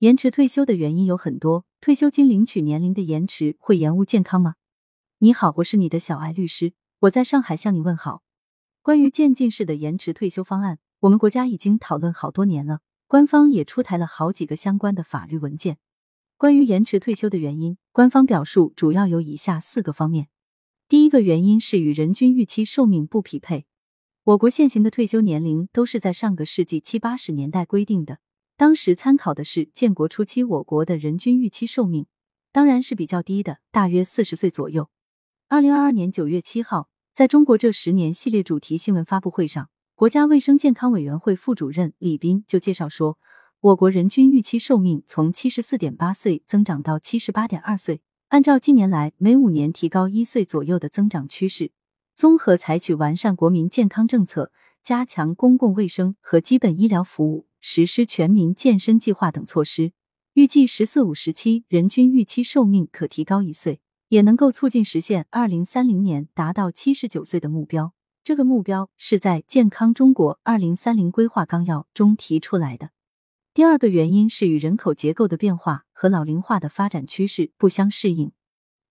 延迟退休的原因有很多，退休金领取年龄的延迟会延误健康吗？你好，我是你的小艾律师，我在上海向你问好。关于渐进式的延迟退休方案，我们国家已经讨论好多年了，官方也出台了好几个相关的法律文件。关于延迟退休的原因，官方表述主要有以下四个方面。第一个原因是与人均预期寿命不匹配。我国现行的退休年龄都是在上个世纪七八十年代规定的，当时参考的是建国初期我国的人均预期寿命，当然是比较低的，大约四十岁左右。二零二二年九月七号，在中国这十年系列主题新闻发布会上，国家卫生健康委员会副主任李斌就介绍说，我国人均预期寿命从七十四点八岁增长到七十八点二岁。按照近年来每五年提高一岁左右的增长趋势，综合采取完善国民健康政策、加强公共卫生和基本医疗服务、实施全民健身计划等措施，预计“十四五”时期人均预期寿命可提高一岁，也能够促进实现二零三零年达到七十九岁的目标。这个目标是在《健康中国二零三零规划纲要》中提出来的。第二个原因是与人口结构的变化和老龄化的发展趋势不相适应。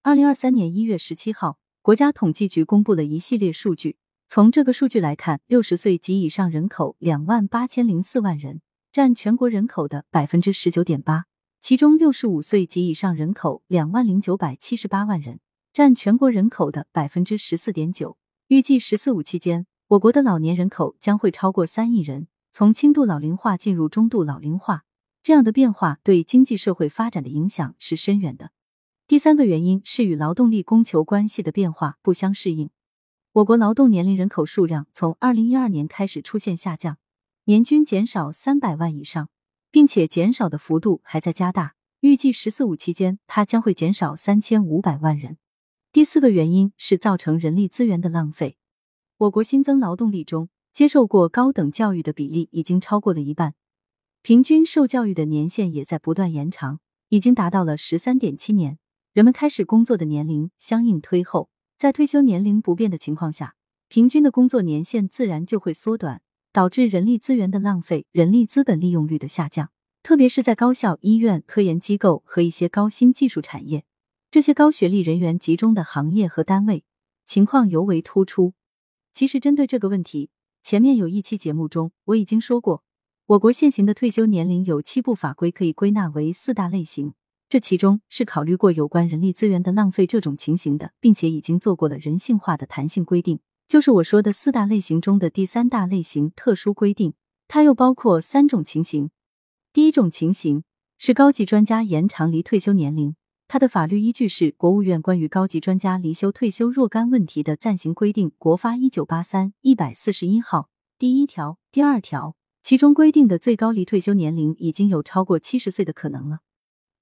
二零二三年一月十七号，国家统计局公布了一系列数据。从这个数据来看，六十岁及以上人口两万八千零四万人，占全国人口的百分之十九点八。其中，六十五岁及以上人口两万零九百七十八万人，占全国人口的百分之十四点九。预计“十四五”期间，我国的老年人口将会超过三亿人。从轻度老龄化进入中度老龄化，这样的变化对经济社会发展的影响是深远的。第三个原因是与劳动力供求关系的变化不相适应。我国劳动年龄人口数量从二零一二年开始出现下降，年均减少三百万以上，并且减少的幅度还在加大。预计“十四五”期间，它将会减少三千五百万人。第四个原因是造成人力资源的浪费。我国新增劳动力中，接受过高等教育的比例已经超过了一半，平均受教育的年限也在不断延长，已经达到了十三点七年。人们开始工作的年龄相应推后，在退休年龄不变的情况下，平均的工作年限自然就会缩短，导致人力资源的浪费、人力资本利用率的下降。特别是在高校、医院、科研机构和一些高新技术产业，这些高学历人员集中的行业和单位，情况尤为突出。其实，针对这个问题，前面有一期节目中，我已经说过，我国现行的退休年龄有七部法规可以归纳为四大类型，这其中是考虑过有关人力资源的浪费这种情形的，并且已经做过了人性化的弹性规定，就是我说的四大类型中的第三大类型特殊规定。它又包括三种情形，第一种情形是高级专家延长离退休年龄。它的法律依据是国务院关于高级专家离休退休若干问题的暂行规定（国发一九八三一百四十一号）第一条、第二条，其中规定的最高离退休年龄已经有超过七十岁的可能了。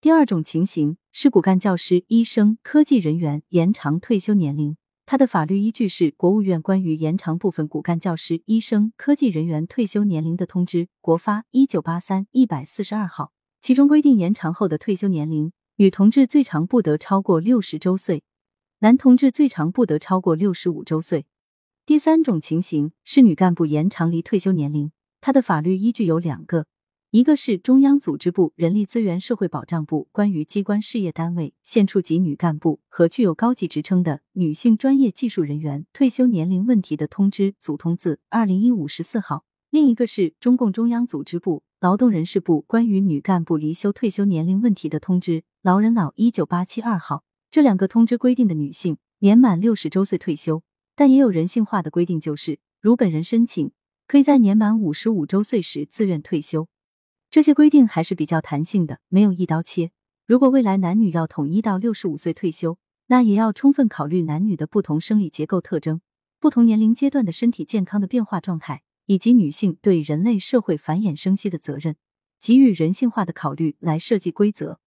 第二种情形是骨干教师、医生、科技人员延长退休年龄，它的法律依据是国务院关于延长部分骨干教师、医生、科技人员退休年龄的通知（国发一九八三一百四十二号），其中规定延长后的退休年龄。女同志最长不得超过六十周岁，男同志最长不得超过六十五周岁。第三种情形是女干部延长离退休年龄，它的法律依据有两个，一个是中央组织部人力资源社会保障部关于机关事业单位县处级女干部和具有高级职称的女性专业技术人员退休年龄问题的通知（组通字二零一五十四号），另一个是中共中央组织部劳动人事部关于女干部离休退休年龄问题的通知。老人老一九八七二号，这两个通知规定的女性年满六十周岁退休，但也有人性化的规定，就是如本人申请，可以在年满五十五周岁时自愿退休。这些规定还是比较弹性的，没有一刀切。如果未来男女要统一到六十五岁退休，那也要充分考虑男女的不同生理结构特征、不同年龄阶段的身体健康的变化状态，以及女性对人类社会繁衍生息的责任，给予人性化的考虑来设计规则。《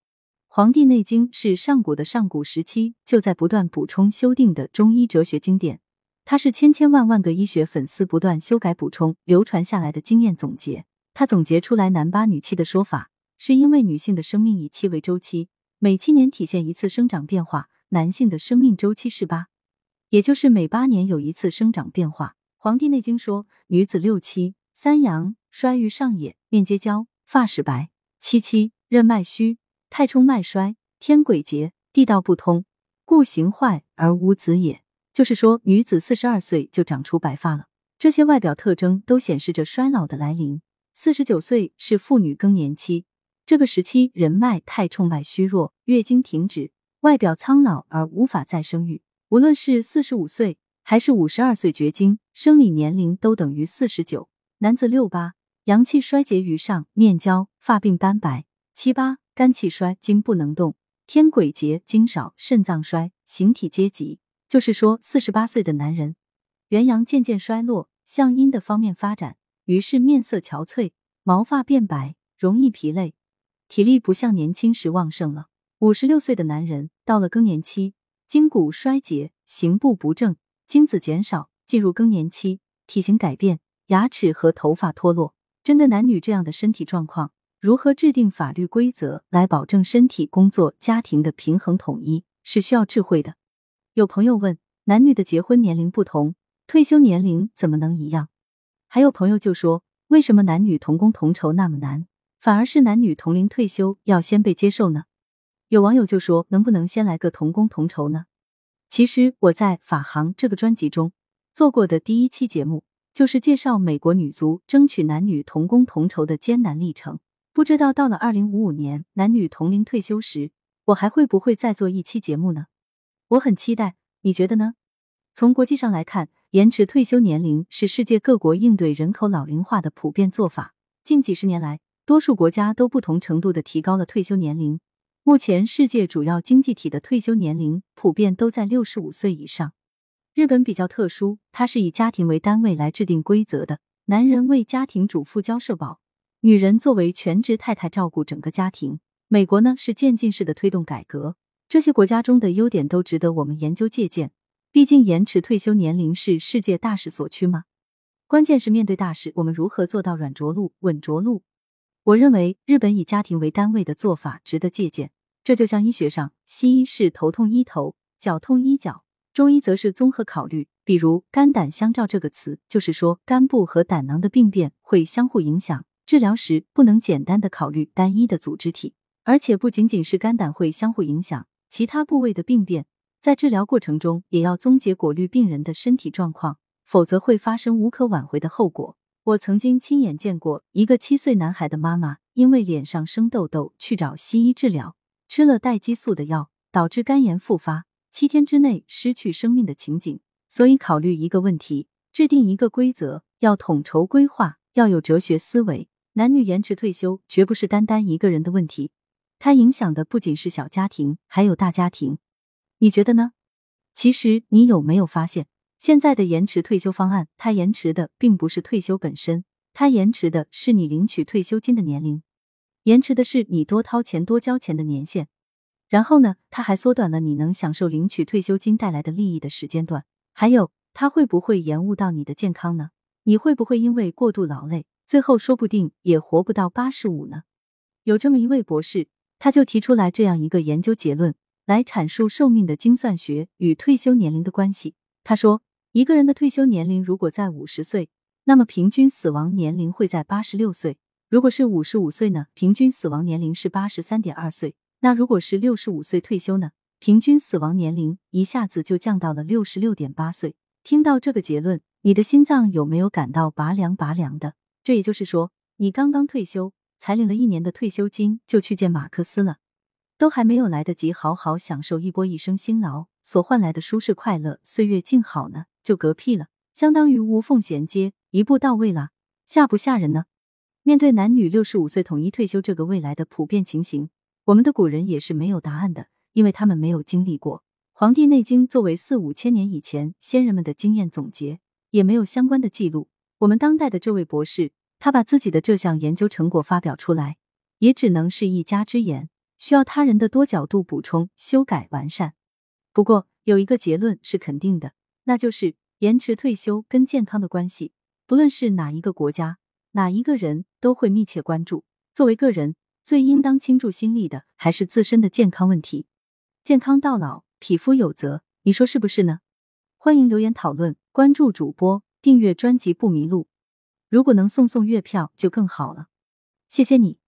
黄帝内经》是上古的上古时期就在不断补充修订的中医哲学经典，它是千千万万个医学粉丝不断修改补充流传下来的经验总结。他总结出来男八女七的说法，是因为女性的生命以七为周期，每七年体现一次生长变化；男性的生命周期是八，也就是每八年有一次生长变化。《黄帝内经》说，女子六七三阳，衰于上也，面皆焦，发始白；七七任脉虚，太冲脉衰，天癸竭，地道不通，故形坏而无子也。就是说，女子四十二岁就长出白发了，这些外表特征都显示着衰老的来临。四十九岁是妇女更年期，这个时期人脉太冲脉虚弱，月经停止，外表苍老而无法再生育。无论是四十五岁还是五十二岁绝经，生理年龄都等于四十九。男子六八，阳气衰竭于上，面焦，发鬓斑白；七八，肝气衰，精不能动，天癸竭，精少，肾脏衰，形体皆极。就是说，四十八岁的男人，元阳渐渐衰落，向阴的方面发展，于是面色憔悴，毛发变白，容易疲累，体力不像年轻时旺盛了。五十六岁的男人到了更年期，筋骨衰竭，行步不正，精子减少，进入更年期，体型改变，牙齿和头发脱落。针对男女这样的身体状况，如何制定法律规则来保证身体、工作、家庭的平衡统一，是需要智慧的。有朋友问，男女的结婚年龄不同，退休年龄怎么能一样？还有朋友就说，为什么男女同工同酬那么难，反而是男女同龄退休要先被接受呢？有网友就说，能不能先来个同工同酬呢？其实我在法航这个专辑中做过的第一期节目，就是介绍美国女足争取男女同工同酬的艰难历程。不知道到了二零五五年男女同龄退休时，我还会不会再做一期节目呢？我很期待，你觉得呢？从国际上来看，延迟退休年龄是世界各国应对人口老龄化的普遍做法。近几十年来，多数国家都不同程度的提高了退休年龄。目前，世界主要经济体的退休年龄普遍都在六十五岁以上。日本比较特殊，它是以家庭为单位来制定规则的，男人为家庭主妇交社保，女人作为全职太太照顾整个家庭。美国呢是渐进式的推动改革。这些国家中的优点都值得我们研究借鉴。毕竟，延迟退休年龄是世界大势所趋吗？关键是面对大事，我们如何做到软着陆、稳着陆？我认为，日本以家庭为单位的做法值得借鉴。这就像医学上，西医是头痛医头，脚痛医脚，中医则是综合考虑。比如“肝胆相照”这个词，就是说肝部和胆囊的病变会相互影响，治疗时不能简单的考虑单一的组织体，而且不仅仅是肝胆会相互影响。其他部位的病变，在治疗过程中也要综结果滤病人的身体状况，否则会发生无可挽回的后果。我曾经亲眼见过一个七岁男孩的妈妈，因为脸上生痘痘去找西医治疗，吃了带激素的药，导致肝炎复发，七天之内失去生命的情景。所以，考虑一个问题，制定一个规则，要统筹规划，要有哲学思维。男女延迟退休绝不是单单一个人的问题。它影响的不仅是小家庭，还有大家庭。你觉得呢？其实你有没有发现，现在的延迟退休方案，它延迟的并不是退休本身，它延迟的是你领取退休金的年龄，延迟的是你多掏钱、多交钱的年限。然后呢，它还缩短了你能享受领取退休金带来的利益的时间段。还有，它会不会延误到你的健康呢？你会不会因为过度劳累，最后说不定也活不到八十五呢？有这么一位博士。他就提出来这样一个研究结论，来阐述寿命的精算学与退休年龄的关系。他说，一个人的退休年龄如果在五十岁，那么平均死亡年龄会在八十六岁；如果是五十五岁呢，平均死亡年龄是八十三点二岁。那如果是六十五岁退休呢，平均死亡年龄一下子就降到了六十六点八岁。听到这个结论，你的心脏有没有感到拔凉拔凉的？这也就是说，你刚刚退休。才领了一年的退休金就去见马克思了，都还没有来得及好好享受一波一生辛劳所换来的舒适快乐岁月静好呢，就嗝屁了，相当于无缝衔接，一步到位了，吓不吓人呢？面对男女六十五岁统一退休这个未来的普遍情形，我们的古人也是没有答案的，因为他们没有经历过。《黄帝内经》作为四五千年以前先人们的经验总结，也没有相关的记录。我们当代的这位博士。他把自己的这项研究成果发表出来，也只能是一家之言，需要他人的多角度补充、修改、完善。不过有一个结论是肯定的，那就是延迟退休跟健康的关系，不论是哪一个国家、哪一个人都会密切关注。作为个人，最应当倾注心力的还是自身的健康问题。健康到老，匹夫有责，你说是不是呢？欢迎留言讨论，关注主播，订阅专辑不迷路。如果能送送月票就更好了，谢谢你。